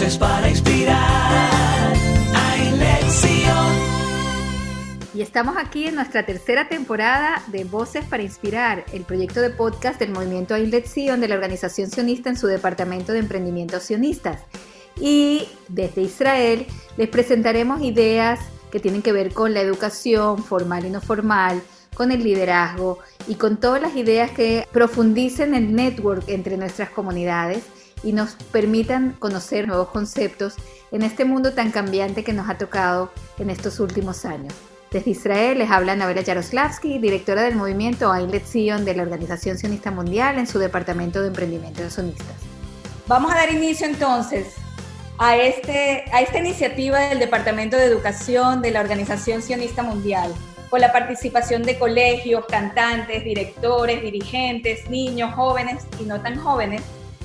Voces para inspirar a lección. Y estamos aquí en nuestra tercera temporada de Voces para Inspirar, el proyecto de podcast del movimiento Ainlet Sion de la organización sionista en su departamento de emprendimientos sionistas. Y desde Israel les presentaremos ideas que tienen que ver con la educación formal y no formal, con el liderazgo y con todas las ideas que profundicen el network entre nuestras comunidades y nos permitan conocer nuevos conceptos en este mundo tan cambiante que nos ha tocado en estos últimos años. Desde Israel les habla Navela Yaroslavsky, directora del movimiento Ainlet Zion de la Organización Sionista Mundial en su departamento de emprendimiento de sionistas. Vamos a dar inicio entonces a, este, a esta iniciativa del Departamento de Educación de la Organización Sionista Mundial, con la participación de colegios, cantantes, directores, dirigentes, niños, jóvenes y no tan jóvenes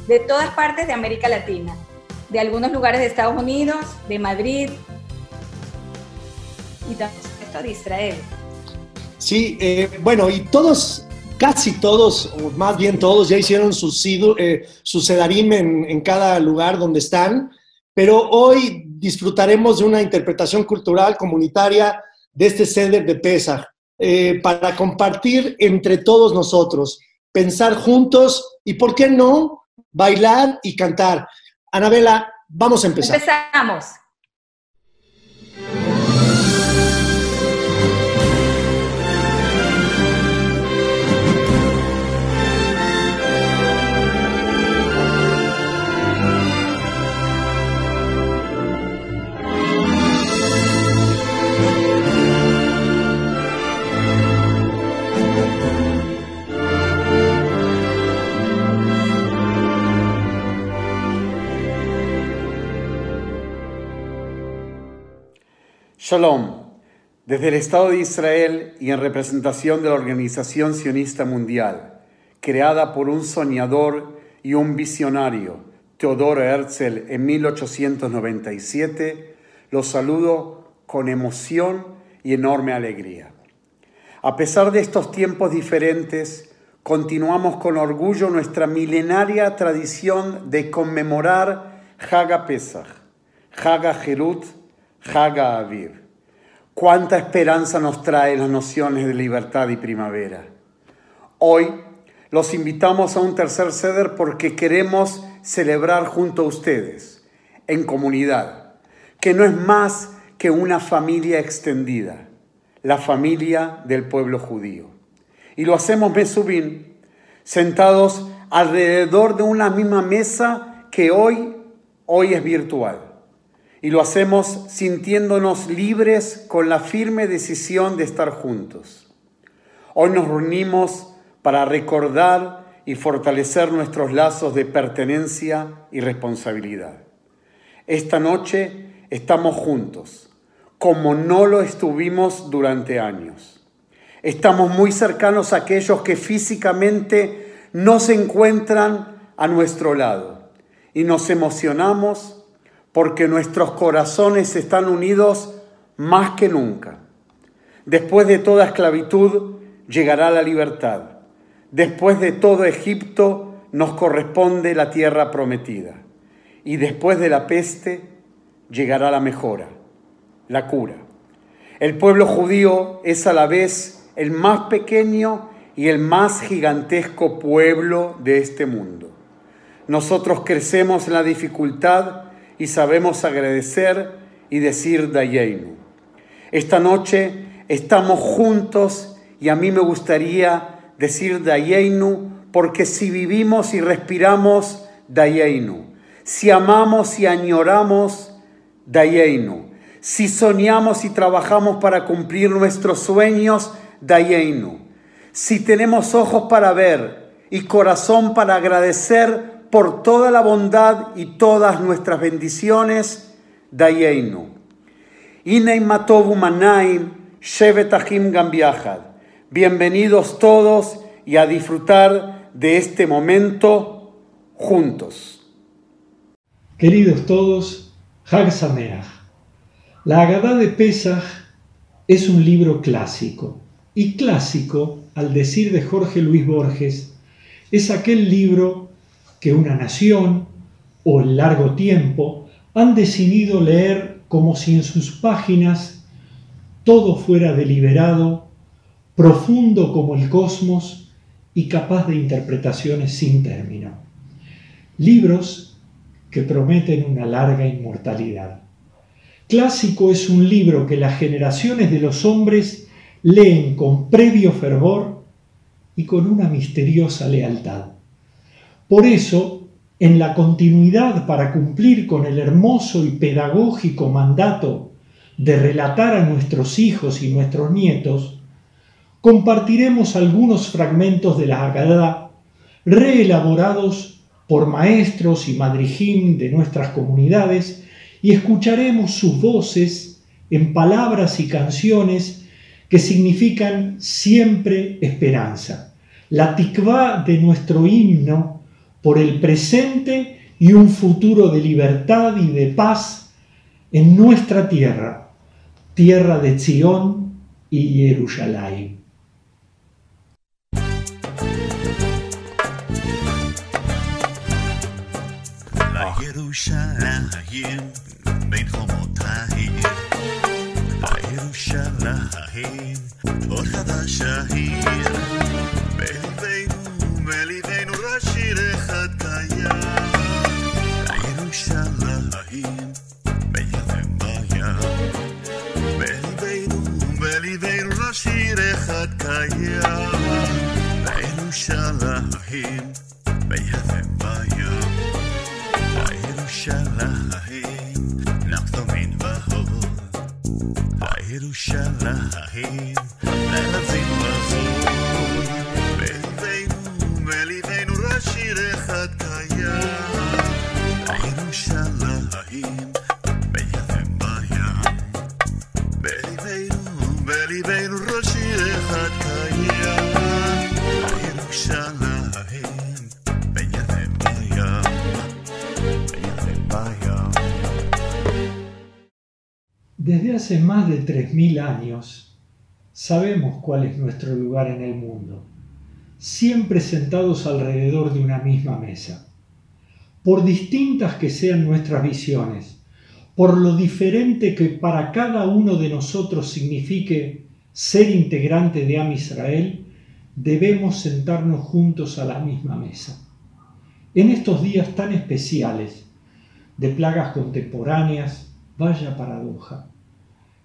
de todas partes de América Latina, de algunos lugares de Estados Unidos, de Madrid y también de Israel. Sí, eh, bueno, y todos, casi todos, o más bien todos, ya hicieron su, eh, en, cada lugar donde están pero hoy disfrutaremos de una interpretación cultural comunitaria de este ceder de Pesach eh, para compartir entre todos nosotros, pensar juntos y, ¿por qué no?, bailar y cantar. Anabela, vamos a empezar. Empezamos. Shalom. Desde el Estado de Israel y en representación de la Organización Sionista Mundial, creada por un soñador y un visionario, Teodoro Herzl, en 1897, los saludo con emoción y enorme alegría. A pesar de estos tiempos diferentes, continuamos con orgullo nuestra milenaria tradición de conmemorar Haga Pesach, Haga Jerut, Haga Aviv. Cuánta esperanza nos trae las nociones de libertad y primavera. Hoy los invitamos a un tercer ceder porque queremos celebrar junto a ustedes, en comunidad, que no es más que una familia extendida, la familia del pueblo judío. Y lo hacemos Mesubín, sentados alrededor de una misma mesa que hoy, hoy es virtual y lo hacemos sintiéndonos libres con la firme decisión de estar juntos. Hoy nos reunimos para recordar y fortalecer nuestros lazos de pertenencia y responsabilidad. Esta noche estamos juntos, como no lo estuvimos durante años. Estamos muy cercanos a aquellos que físicamente no se encuentran a nuestro lado y nos emocionamos porque nuestros corazones están unidos más que nunca. Después de toda esclavitud llegará la libertad. Después de todo Egipto nos corresponde la tierra prometida. Y después de la peste llegará la mejora, la cura. El pueblo judío es a la vez el más pequeño y el más gigantesco pueblo de este mundo. Nosotros crecemos en la dificultad y sabemos agradecer y decir Dayeinu. Esta noche estamos juntos y a mí me gustaría decir Dayeinu porque si vivimos y respiramos Dayeinu, si amamos y añoramos Dayeinu, si soñamos y trabajamos para cumplir nuestros sueños Dayeinu, si tenemos ojos para ver y corazón para agradecer por toda la bondad y todas nuestras bendiciones, Dayeinu. Manaim, Shevetahim Gambiahad. Bienvenidos todos y a disfrutar de este momento juntos. Queridos todos, Hag Sameach. La Agadá de Pesach es un libro clásico. Y clásico, al decir de Jorge Luis Borges, es aquel libro que una nación o en largo tiempo han decidido leer como si en sus páginas todo fuera deliberado, profundo como el cosmos y capaz de interpretaciones sin término. Libros que prometen una larga inmortalidad. Clásico es un libro que las generaciones de los hombres leen con previo fervor y con una misteriosa lealtad. Por eso, en la continuidad para cumplir con el hermoso y pedagógico mandato de relatar a nuestros hijos y nuestros nietos, compartiremos algunos fragmentos de la Haggadah reelaborados por maestros y madrijim de nuestras comunidades y escucharemos sus voces en palabras y canciones que significan siempre esperanza. La tikvá de nuestro himno por el presente y un futuro de libertad y de paz en nuestra tierra, tierra de Zion y Jerusalén. ירושלים בין חומות העיר. הירושלים, אור חדש העיר. בליבנו, בליבנו ומליבנו שיר אחד קיים. ירושלים, בים בים. בליבנו ומליבנו שיר אחד קיים. ירושלים, בים בים. ירושלים, נחזור מן והור. ירושלים, ננזים מזור. בליבנו, בליבנו רק שיר אחד קיים. לירושלים, בידם בים. Desde hace más de 3.000 años sabemos cuál es nuestro lugar en el mundo, siempre sentados alrededor de una misma mesa. Por distintas que sean nuestras visiones, por lo diferente que para cada uno de nosotros signifique ser integrante de Am Israel, debemos sentarnos juntos a la misma mesa. En estos días tan especiales de plagas contemporáneas, vaya paradoja,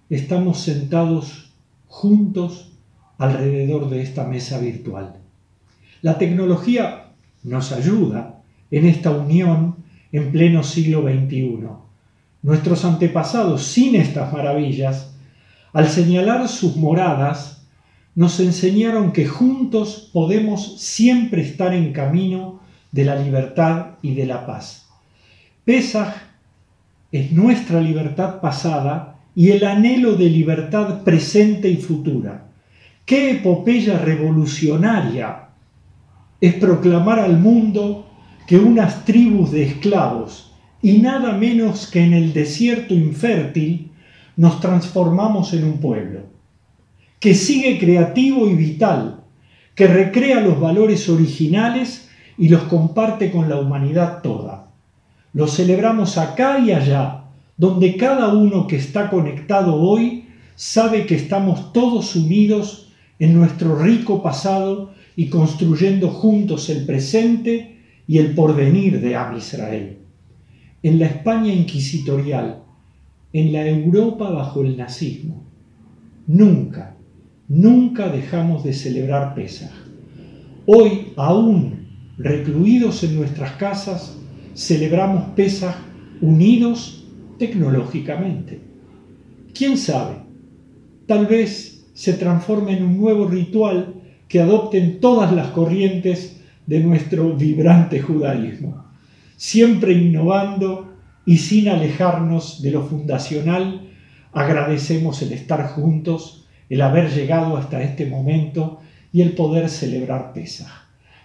estamos sentados juntos alrededor de esta mesa virtual. La tecnología nos ayuda en esta unión en pleno siglo XXI. Nuestros antepasados, sin estas maravillas, al señalar sus moradas, nos enseñaron que juntos podemos siempre estar en camino de la libertad y de la paz. Pesaj es nuestra libertad pasada y el anhelo de libertad presente y futura. ¿Qué epopeya revolucionaria es proclamar al mundo que unas tribus de esclavos y nada menos que en el desierto infértil nos transformamos en un pueblo, que sigue creativo y vital, que recrea los valores originales y los comparte con la humanidad toda. Lo celebramos acá y allá, donde cada uno que está conectado hoy sabe que estamos todos unidos en nuestro rico pasado y construyendo juntos el presente y el porvenir de Am Israel. En la España inquisitorial, en la Europa bajo el nazismo, nunca, nunca dejamos de celebrar Pesaj. Hoy, aún recluidos en nuestras casas, celebramos Pesaj unidos tecnológicamente. ¿Quién sabe? Tal vez se transforme en un nuevo ritual que adopten todas las corrientes de nuestro vibrante judaísmo, siempre innovando y sin alejarnos de lo fundacional, agradecemos el estar juntos, el haber llegado hasta este momento y el poder celebrar Pesaj.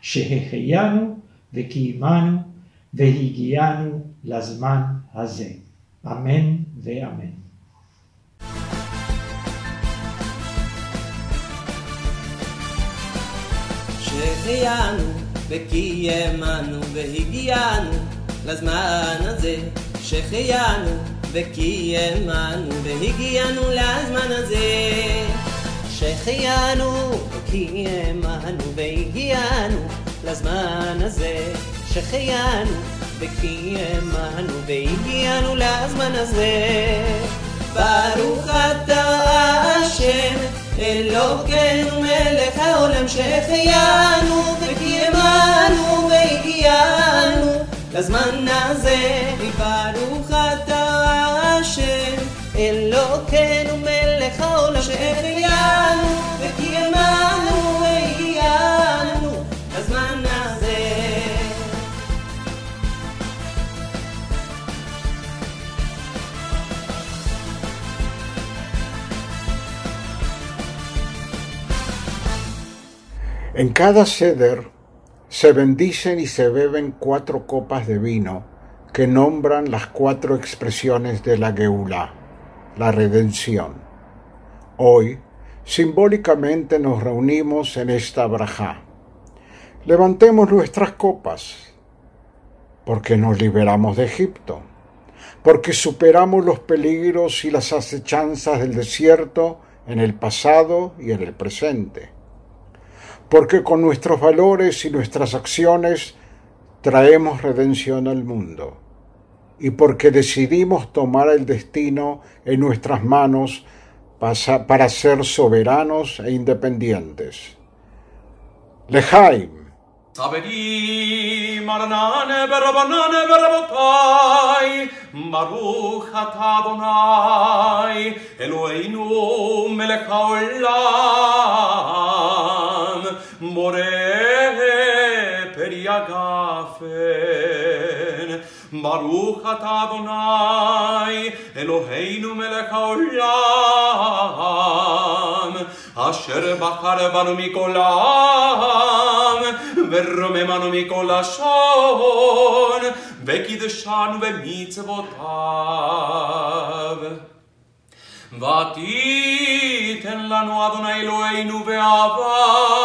Sheheheyanu, Vekiimanu, Vehigianu, Lazman Hazeh. Amén ve amén. שהחיינו וקיימנו והגיענו לזמן הזה שהחיינו וקיימנו והגיענו לזמן הזה. שהחיינו וקיימנו והגיענו לזמן הזה. שהחיינו וקיימנו והגיענו לזמן הזה. ברוך אתה השם אלוקינו מלך העולם. שהחיינו וקיימנו והגיענו לזמן הזה ברוך אתה השם אלוקינו מלך העולם שהחיינו וקיימנו והגיענו לזמן הזה. En cada ceder se bendicen y se beben cuatro copas de vino que nombran las cuatro expresiones de la Geulá, la redención. Hoy, simbólicamente nos reunimos en esta brajá. Levantemos nuestras copas, porque nos liberamos de Egipto, porque superamos los peligros y las acechanzas del desierto en el pasado y en el presente porque con nuestros valores y nuestras acciones traemos redención al mundo, y porque decidimos tomar el destino en nuestras manos para ser soberanos e independientes. Lejaim. Berabotai Baruch ata Adonai Eloheinu melech haolam Boreh peri agafen Baruch ata Adonai Eloheinu melech haolam אשר בחר בנו מכל העם, ורוממנו מכל לשון, וקידשנו במצוותיו. ותיתן לנו אדוני אלוהינו באהבה,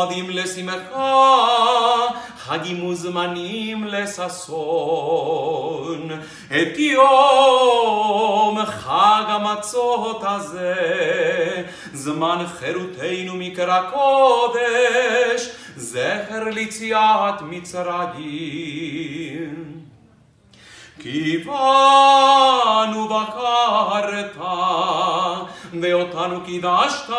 מועדים לשמחה, חגים וזמנים לששון. את יום חג המצות הזה, זמן חירותנו מקרא קודש, זכר ליציאת מצרים. כי בנו בחרת, ואותנו קידשת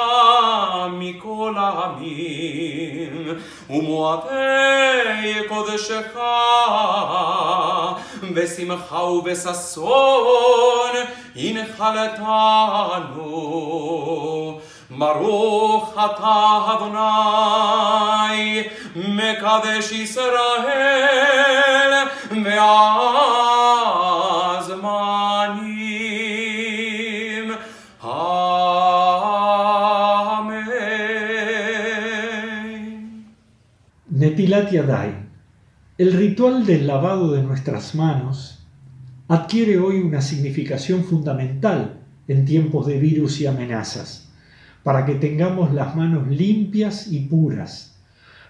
מכל העמים, ומועדי קודשך, בשמחה ובששון, הנחלתנו. Baruch atah Adonai Mekadesh El ritual del lavado de nuestras manos adquiere hoy una significación fundamental en tiempos de virus y amenazas para que tengamos las manos limpias y puras,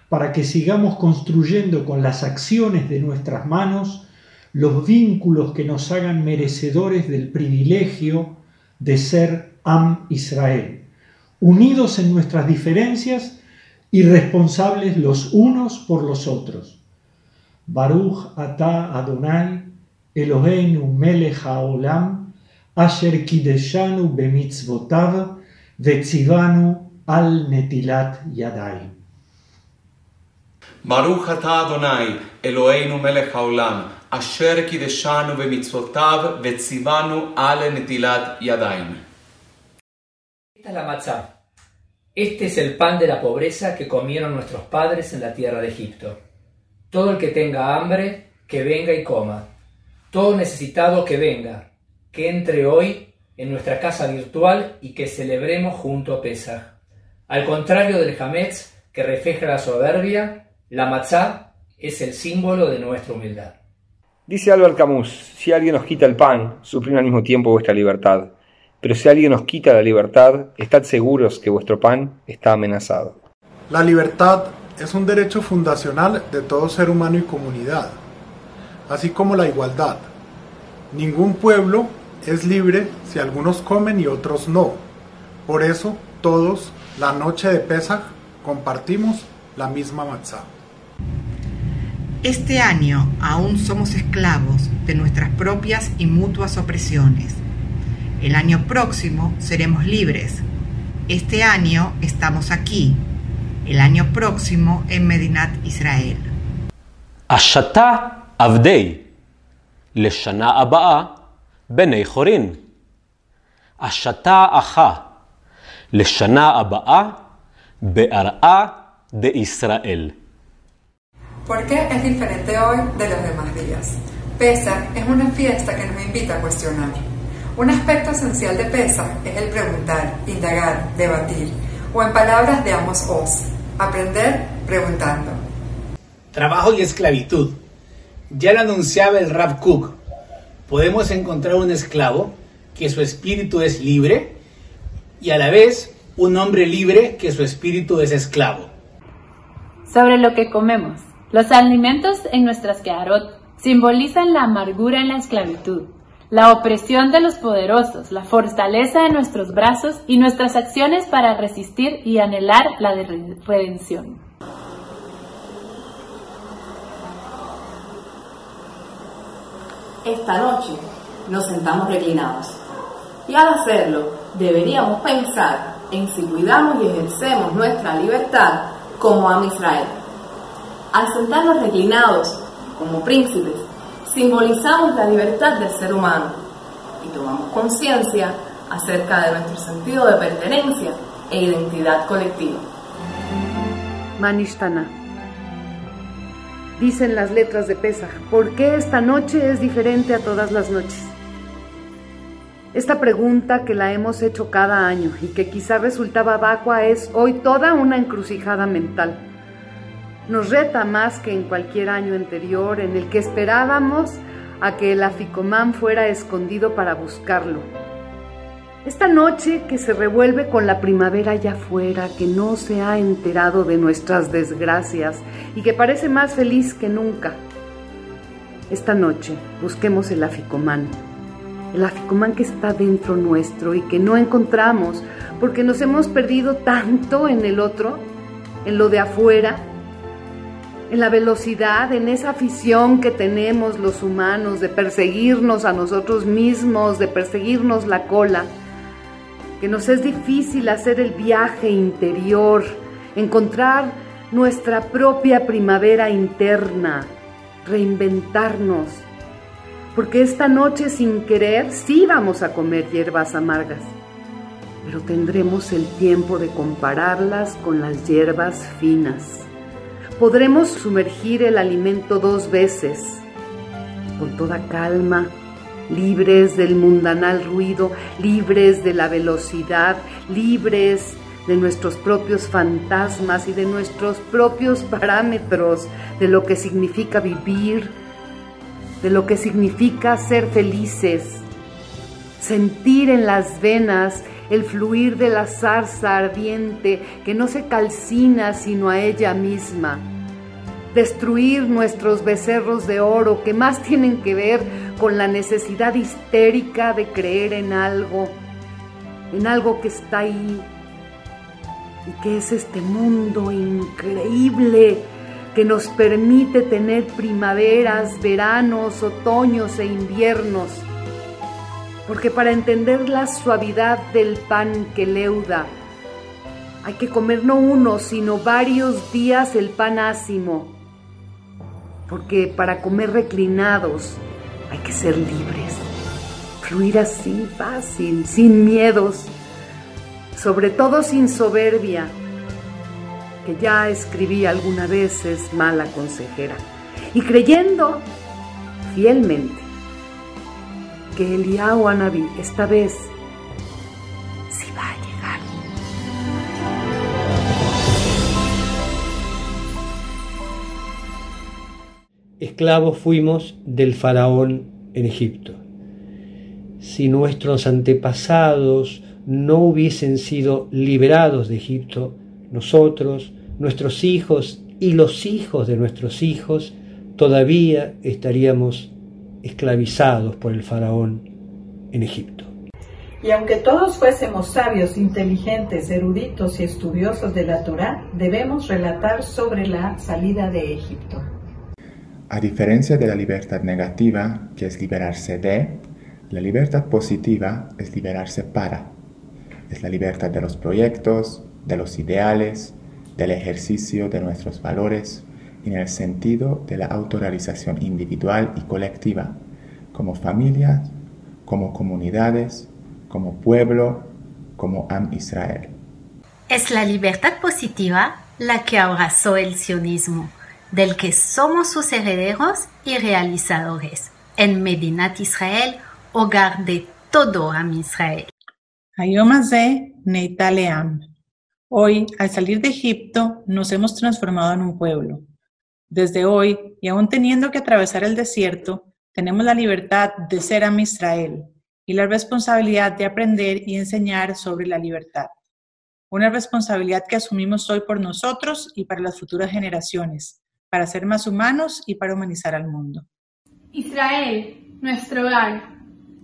para que sigamos construyendo con las acciones de nuestras manos los vínculos que nos hagan merecedores del privilegio de ser Am Israel, unidos en nuestras diferencias y responsables los unos por los otros. Baruch ata Adonai, Eloheinu melech haolam, asher kideshanu bemitzvotav, Vetzivanu al netilat yadai. Baruch atah Adonai, Eloheinu melech haolam, asher kideshanu b'mitzvotav vetzivanu al netilat yadaim. Esta es la. Este es el pan de la pobreza que comieron nuestros padres en la tierra de Egipto. Todo el que tenga hambre, que venga y coma. Todo necesitado que venga, que entre hoy en nuestra casa virtual y que celebremos junto a Pesach. Al contrario del Hametz, que refleja la soberbia, la matzá es el símbolo de nuestra humildad. Dice Álvaro Camus, si alguien os quita el pan, suprime al mismo tiempo vuestra libertad. Pero si alguien os quita la libertad, estad seguros que vuestro pan está amenazado. La libertad es un derecho fundacional de todo ser humano y comunidad. así como la igualdad. Ningún pueblo es libre si algunos comen y otros no. Por eso todos la noche de Pesaj compartimos la misma matzá. Este año aún somos esclavos de nuestras propias y mutuas opresiones. El año próximo seremos libres. Este año estamos aquí. El año próximo en Medinat Israel. Ashatá Avdei. Leshana Aba'a בני חורין. השתה אחה, לשנה הבאה בארעה דישראל. ¿Por qué es diferente hoy de los demás días? Pesach es una fiesta que nos invita a cuestionar. Un aspecto esencial de Pesach es el preguntar, indagar, debatir, o en palabras de Amos Oz, aprender preguntando. Trabajo y esclavitud. Ya lo anunciaba el Rav Kook. Podemos encontrar un esclavo que su espíritu es libre y a la vez un hombre libre que su espíritu es esclavo. Sobre lo que comemos. Los alimentos en nuestras Keharot simbolizan la amargura en la esclavitud, la opresión de los poderosos, la fortaleza de nuestros brazos y nuestras acciones para resistir y anhelar la de- redención. Esta noche nos sentamos reclinados y al hacerlo deberíamos pensar en si cuidamos y ejercemos nuestra libertad como a Israel. Al sentarnos reclinados como príncipes, simbolizamos la libertad del ser humano y tomamos conciencia acerca de nuestro sentido de pertenencia e identidad colectiva. Manishtana. Dicen las letras de Pesach, ¿por qué esta noche es diferente a todas las noches? Esta pregunta que la hemos hecho cada año y que quizá resultaba vacua es hoy toda una encrucijada mental. Nos reta más que en cualquier año anterior en el que esperábamos a que el aficomán fuera escondido para buscarlo. Esta noche que se revuelve con la primavera allá afuera, que no se ha enterado de nuestras desgracias y que parece más feliz que nunca. Esta noche busquemos el aficomán, el aficomán que está dentro nuestro y que no encontramos porque nos hemos perdido tanto en el otro, en lo de afuera, en la velocidad, en esa afición que tenemos los humanos de perseguirnos a nosotros mismos, de perseguirnos la cola que nos es difícil hacer el viaje interior, encontrar nuestra propia primavera interna, reinventarnos, porque esta noche sin querer sí vamos a comer hierbas amargas, pero tendremos el tiempo de compararlas con las hierbas finas. Podremos sumergir el alimento dos veces, con toda calma, libres del mundanal ruido, libres de la velocidad, libres de nuestros propios fantasmas y de nuestros propios parámetros de lo que significa vivir, de lo que significa ser felices, sentir en las venas el fluir de la zarza ardiente que no se calcina sino a ella misma destruir nuestros becerros de oro que más tienen que ver con la necesidad histérica de creer en algo, en algo que está ahí y que es este mundo increíble que nos permite tener primaveras, veranos, otoños e inviernos. Porque para entender la suavidad del pan que leuda, hay que comer no uno, sino varios días el pan ácimo porque para comer reclinados hay que ser libres, fluir así fácil, sin miedos, sobre todo sin soberbia, que ya escribí alguna vez es mala consejera, y creyendo fielmente que Eliyahu Anabí esta vez esclavos fuimos del faraón en Egipto. Si nuestros antepasados no hubiesen sido liberados de Egipto, nosotros, nuestros hijos y los hijos de nuestros hijos, todavía estaríamos esclavizados por el faraón en Egipto. Y aunque todos fuésemos sabios, inteligentes, eruditos y estudiosos de la Torá, debemos relatar sobre la salida de Egipto. A diferencia de la libertad negativa, que es liberarse de, la libertad positiva es liberarse para. Es la libertad de los proyectos, de los ideales, del ejercicio de nuestros valores, en el sentido de la autorrealización individual y colectiva, como familias, como comunidades, como pueblo, como Am Israel. Es la libertad positiva la que abrazó el sionismo, del que somos sus herederos y realizadores, en Medinat Israel, hogar de todo Am Israel. Hoy, al salir de Egipto, nos hemos transformado en un pueblo. Desde hoy, y aún teniendo que atravesar el desierto, tenemos la libertad de ser Am Israel y la responsabilidad de aprender y enseñar sobre la libertad. Una responsabilidad que asumimos hoy por nosotros y para las futuras generaciones, para ser más humanos y para humanizar al mundo. Israel, nuestro hogar,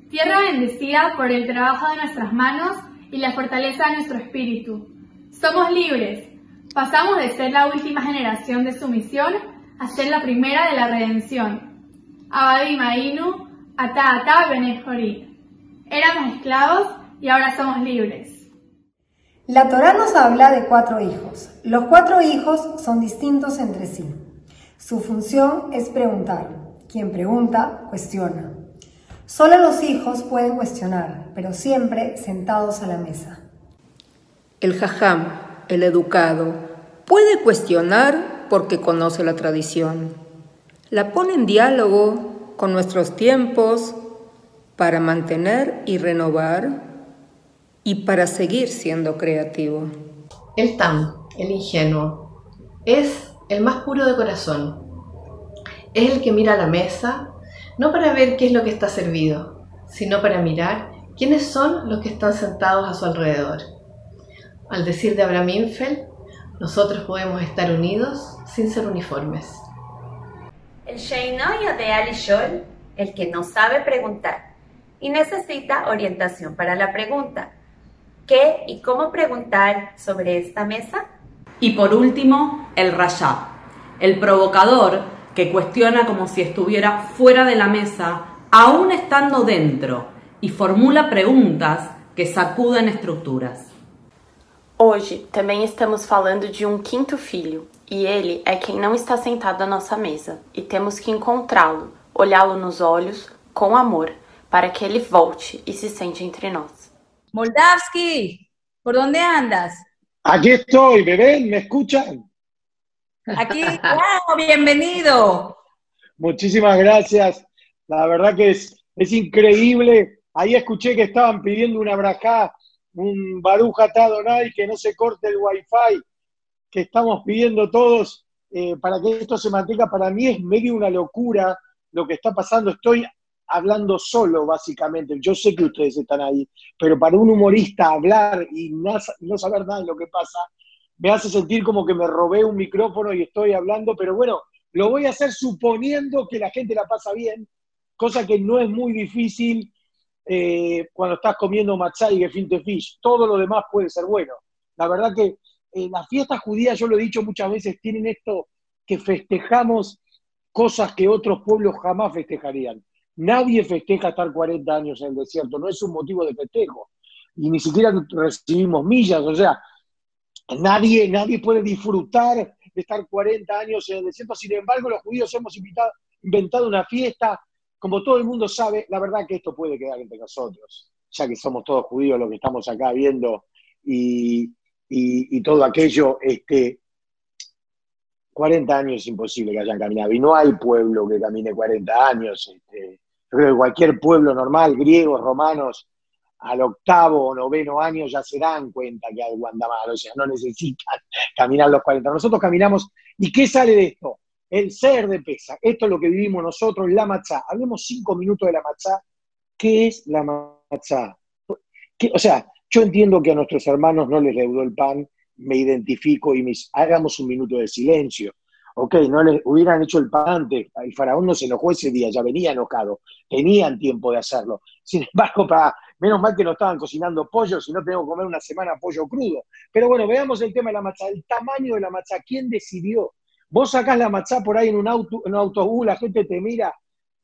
tierra bendecida por el trabajo de nuestras manos y la fortaleza de nuestro espíritu. Somos libres. Pasamos de ser la última generación de sumisión a ser la primera de la redención. Abadim Ainu, Ata Ata. Éramos esclavos y ahora somos libres. La Torá nos habla de cuatro hijos. Los cuatro hijos son distintos entre sí. Su función es preguntar. Quien pregunta, cuestiona. Solo los hijos pueden cuestionar, pero siempre sentados a la mesa. El jajam, el educado, puede cuestionar porque conoce la tradición. La pone en diálogo con nuestros tiempos para mantener y renovar y para seguir siendo creativo. El Tam, el ingenuo, es el más puro de corazón. Es el que mira a la mesa no para ver qué es lo que está servido, sino para mirar quiénes son los que están sentados a su alrededor. Al decir de Abraham Infeld, nosotros podemos estar unidos sin ser uniformes. El Sheino de Alishol, el que no sabe preguntar y necesita orientación para la pregunta. ¿Qué y cómo preguntar sobre esta mesa? Y por último, el Rashab, el provocador que cuestiona como si estuviera fuera de la mesa, aún estando dentro, y formula preguntas que sacuden estruturas. Hoje também estamos falando de um quinto filho, e ele é quem não está sentado à nossa mesa, e temos que encontrá-lo, olhá-lo nos olhos, com amor, para que ele volte e se sente entre nós. Moldavski, ¿por dónde andas? Aquí estoy, ¿me ven? ¿Me escuchan? Aquí, wow, bienvenido. Muchísimas gracias. La verdad que es, es increíble. Ahí escuché que estaban pidiendo una brajá, un baruja Adonai, que no se corte el wifi, que estamos pidiendo todos eh, para que esto se mantenga. Para mí es medio una locura lo que está pasando. Estoy hablando solo, básicamente. Yo sé que ustedes están ahí, pero para un humorista hablar y no, saber nada de lo que pasa, me hace sentir como que me robé un micrófono y estoy hablando, pero bueno, lo voy a hacer suponiendo que la gente la pasa bien, cosa que no es muy difícil eh, cuando estás comiendo matzah y gefilte fish. Todo lo demás puede ser bueno. La verdad que eh, las fiestas judías, yo lo he dicho muchas veces, tienen esto que festejamos cosas que otros pueblos jamás festejarían. Nadie festeja estar 40 años en el desierto, no es un motivo de festejo. Y ni siquiera recibimos millas, o sea, nadie, nadie puede disfrutar de estar 40 años en el desierto. Sin embargo, los judíos hemos inventado una fiesta. Como todo el mundo sabe, la verdad que esto puede quedar entre nosotros, ya que somos todos judíos los que estamos acá viendo y, y, todo aquello. Este, 40 años es imposible que hayan caminado y no hay pueblo que camine 40 años. Este, yo creo que cualquier pueblo normal, griegos, romanos, al octavo o noveno año ya se dan cuenta que algo anda mal, o sea, no necesitan caminar los 40. Nosotros caminamos, ¿y qué sale de esto? El ser de pesa. Esto es lo que vivimos nosotros, la machá. Hablemos cinco minutos de la machá. ¿Qué es la machá? O sea, yo entiendo que a nuestros hermanos no les deudó el pan, me identifico y mis, hagamos un minuto de silencio. Ok, no les hubieran hecho el pan antes, el faraón no se enojó ese día, ya venía enojado, tenían tiempo de hacerlo. Sin embargo, para, menos mal que no estaban cocinando pollo, si no tenemos que comer una semana pollo crudo. Pero bueno, veamos el tema de la matzá, el tamaño de la matzá, ¿quién decidió? Vos sacás la matzá por ahí en un, auto, en un autobús, la gente te mira,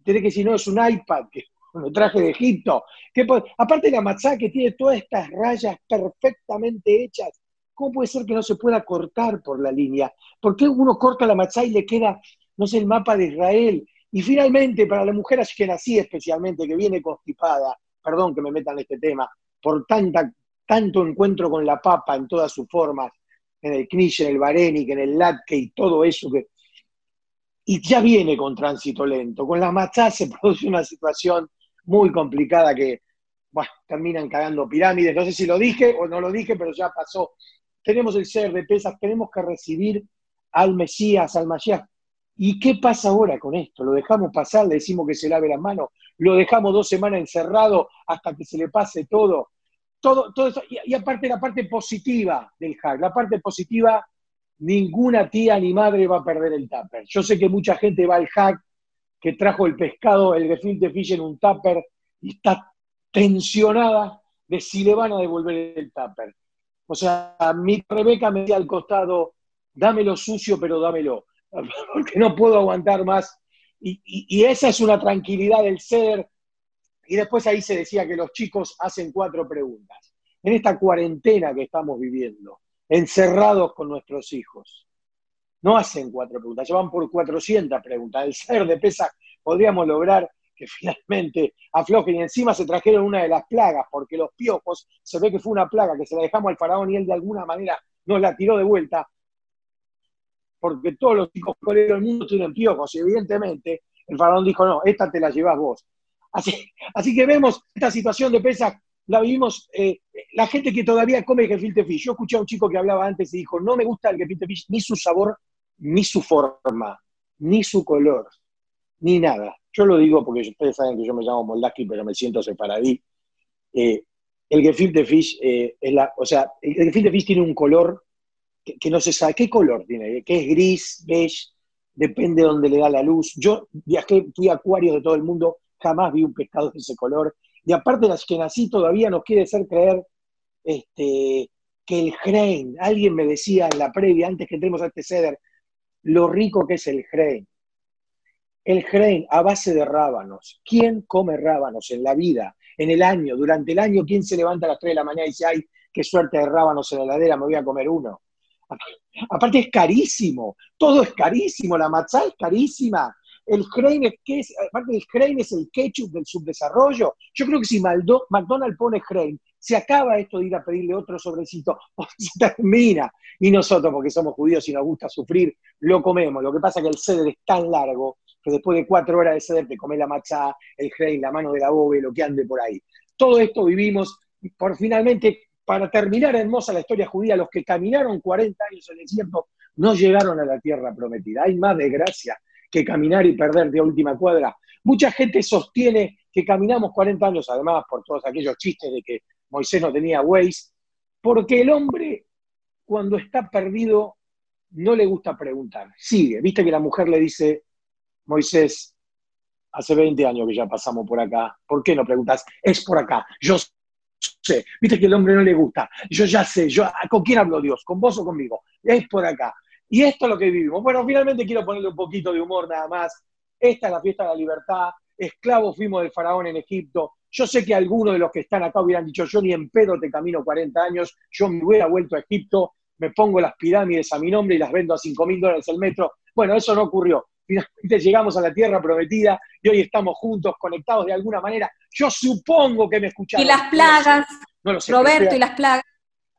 tenés que decir, no, es un iPad, que me traje de Egipto. ¿Qué Aparte la matzá que tiene todas estas rayas perfectamente hechas, ¿cómo puede ser que no se pueda cortar por la línea? ¿Por qué uno corta la matzá y le queda, no sé, el mapa de Israel? Y finalmente, para la mujer nací especialmente, que viene constipada, perdón que me metan en este tema, por tanto encuentro con la papa en todas sus formas, en el knish, en el barenik, en el latke y todo eso que... Y ya viene con tránsito lento. Con la matzá se produce una situación muy complicada que, bueno, terminan cagando pirámides. No sé si lo dije o no lo dije, pero ya pasó. Tenemos el ser de pesas, tenemos que recibir al Mesías, al Mashiach. ¿Y qué pasa ahora con esto? ¿Lo dejamos pasar? ¿Le decimos que se lave las manos? ¿Lo dejamos dos semanas encerrado hasta que se le pase todo? Todo, todo eso. Y, aparte la parte positiva del hack, la parte positiva, ninguna tía ni madre va a perder el tupper. Yo sé que mucha gente va al hack que trajo el pescado, el gefilte fish en un tupper y está tensionada de si le van a devolver el tupper. O sea, mi Rebeca me decía al costado, dámelo sucio, pero dámelo, porque no puedo aguantar más. Y, esa es una tranquilidad del ser. Y después ahí se decía que los chicos hacen cuatro preguntas. En esta cuarentena que estamos viviendo, encerrados con nuestros hijos, no hacen cuatro preguntas, llevan por 400 preguntas. El ser de pesa podríamos lograr que finalmente aflojen y encima se trajeron una de las plagas, porque los piojos, se ve que fue una plaga que se la dejamos al faraón y él de alguna manera nos la tiró de vuelta, porque todos los hijos del mundo tienen piojos y evidentemente el faraón dijo, no, esta te la llevas vos. Así, así que vemos esta situación de pesa, la vivimos, eh, la gente que todavía come gefilte fish. Yo escuché a un chico que hablaba antes y dijo, no me gusta el gefilte fish, ni su sabor ni su forma, ni su color, ni nada. Yo lo digo porque ustedes saben que yo me llamo Moldaski, pero me siento separadí. Eh, el gefilte fish, eh, es la, o sea, el gefilte fish tiene un color que, no se sabe qué color tiene, que es gris, beige, depende de donde le da la luz. Yo viajé, fui a acuarios de todo el mundo, jamás vi un pescado de ese color. Y aparte las que nací todavía nos quiere hacer creer este, que el grain, alguien me decía en la previa, antes que entremos a este ceder, lo rico que es el grain. El grain a base de rábanos. ¿Quién come rábanos en la vida, en el año, durante el año? ¿Quién se levanta a las 3 de la mañana y dice, ay, qué suerte de rábanos en la heladera, me voy a comer uno? Aparte es carísimo, todo es carísimo, la matzá es carísima. El grain es, ¿qué? Aparte el grain es el ketchup del subdesarrollo. Yo creo que si McDonald's pone grain, se acaba esto de ir a pedirle otro sobrecito, se termina. Y nosotros, porque somos judíos y nos gusta sufrir, lo comemos. Lo que pasa es que el ceder es tan largo que después de cuatro horas de ceder te comes la macha, el grain, la mano de la bobe, lo que ande por ahí. Todo esto vivimos, por finalmente, para terminar hermosa la historia judía, los que caminaron 40 años en el desierto no llegaron a la tierra prometida. Hay más desgracia que caminar y perder de última cuadra. Mucha gente sostiene que caminamos 40 años, además por todos aquellos chistes de que Moisés no tenía Waze, porque el hombre cuando está perdido no le gusta preguntar, sigue. Viste que la mujer le dice, Moisés, hace 20 años que ya pasamos por acá, ¿por qué no preguntas? Es por acá, yo sé. Viste que el hombre no le gusta, yo ya sé, yo, ¿con quién hablo Dios? ¿Con vos o conmigo? Es por acá. Y esto es lo que vivimos. Bueno, finalmente quiero ponerle un poquito de humor nada más. Esta es la fiesta de la libertad. Esclavos fuimos del faraón en Egipto. Yo sé que algunos de los que están acá hubieran dicho, yo ni en pedo te camino 40 años, yo me hubiera vuelto a Egipto, me pongo las pirámides a mi nombre y las vendo a 5 mil dólares el metro. Bueno, eso no ocurrió. Finalmente llegamos a la tierra prometida y hoy estamos juntos, conectados de alguna manera. Yo supongo que me escucharon. Y las plagas, Roberto, y las plagas.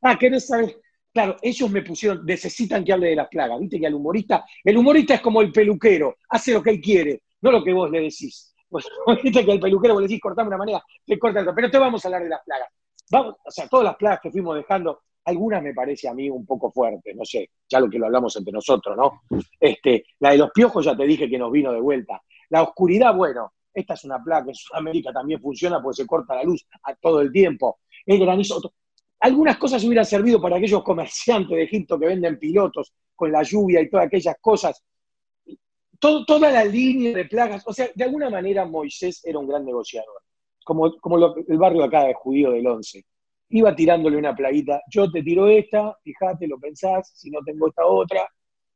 Ah, ¿querés saber? Claro, ellos me pusieron, necesitan que hable de las plagas. Viste que al humorista, el humorista es como el peluquero, hace lo que él quiere, no lo que vos le decís. Pues, viste que al peluquero vos le decís cortame una manera, te corta otra. Pero te vamos a hablar de las plagas. Vamos, o sea, todas las plagas que fuimos dejando, algunas me parece a mí un poco fuertes, no sé, ya lo que lo hablamos entre nosotros, ¿no? Este, la de los piojos ya te dije que nos vino de vuelta. La oscuridad, bueno, esta es una plaga, en Sudamérica también funciona porque se corta la luz a todo el tiempo. El granizo, algunas cosas hubieran servido para aquellos comerciantes de Egipto que venden pilotos con la lluvia y todas aquellas cosas toda la línea de plagas, o sea, de alguna manera Moisés era un gran negociador, como, como el barrio acá de judío del 11. Iba tirándole una plaguita, yo te tiro esta, fíjate, lo pensás, si no tengo esta otra,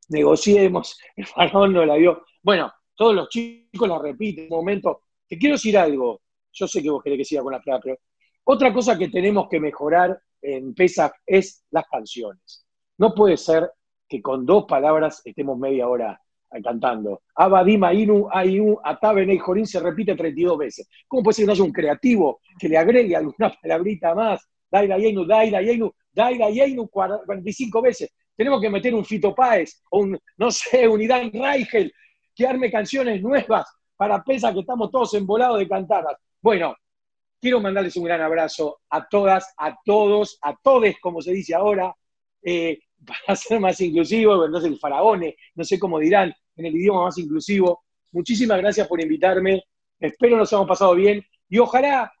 negociemos, el faraón no la vio. Bueno, todos los chicos la repiten, un momento, te quiero decir algo, yo sé que vos querés que siga con la plaga, pero otra cosa que tenemos que mejorar en Pesach es las canciones. No puede ser que con dos palabras estemos media hora cantando. Abadima Inu, Ainu, Ataben Jorín se repite 32 veces. ¿Cómo puede ser que no haya un creativo que le agregue alguna palabrita más? Daida Yeinu, Daida Yeinu, Daida Yeinu 45 veces. Tenemos que meter un Fito Páez o un, no sé, un Irán Reichel que arme canciones nuevas para Pesa que estamos todos embolados de cantarlas. Bueno, quiero mandarles un gran abrazo a todas, a todos, a todes, como se dice ahora. Eh, para ser más inclusivo, no sé, el faraone, no sé cómo dirán, en el idioma más inclusivo. Muchísimas gracias por invitarme, espero nos hayamos pasado bien y ojalá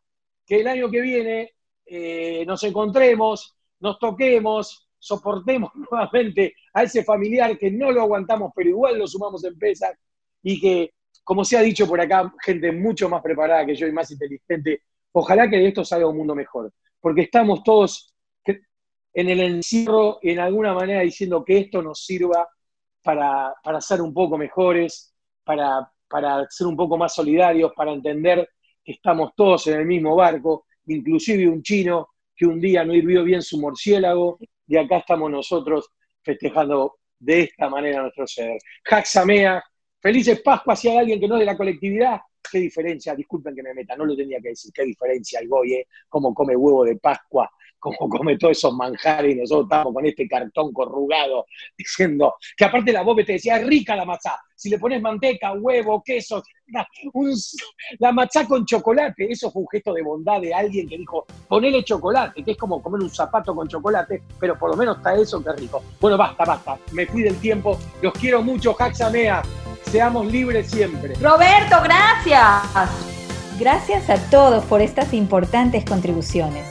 que el año que viene eh, nos encontremos, nos toquemos, soportemos nuevamente a ese familiar que no lo aguantamos, pero igual lo sumamos en pesas y que, como se ha dicho por acá, gente mucho más preparada que yo y más inteligente, ojalá que de esto salga un mundo mejor, porque estamos todos en el encierro en alguna manera diciendo que esto nos sirva para, ser un poco mejores, para, para ser un poco más solidarios, para entender que estamos todos en el mismo barco, inclusive un chino que un día no hirvió bien su murciélago, y acá estamos nosotros festejando de esta manera nuestro ser. Jaxamea, felices Pascuas si hay alguien que no es de la colectividad. ¿Qué diferencia? Disculpen que me meta, no lo tenía que decir. ¿Qué diferencia el Goy, eh? Cómo come huevo de Pascua como come todos esos manjares y nosotros estamos con este cartón corrugado diciendo que aparte la bobe te decía, es rica la matzá, si le pones manteca, huevo, queso, la matzá con chocolate, eso fue un gesto de bondad de alguien que dijo, ponele chocolate, que es como comer un zapato con chocolate, pero por lo menos está eso, que rico. Bueno, basta, basta, me fui del tiempo, los quiero mucho, Jaxamea, seamos libres siempre. Roberto, gracias. Gracias a todos por estas importantes contribuciones.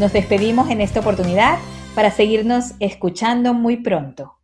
Nos despedimos en esta oportunidad para seguirnos escuchando muy pronto.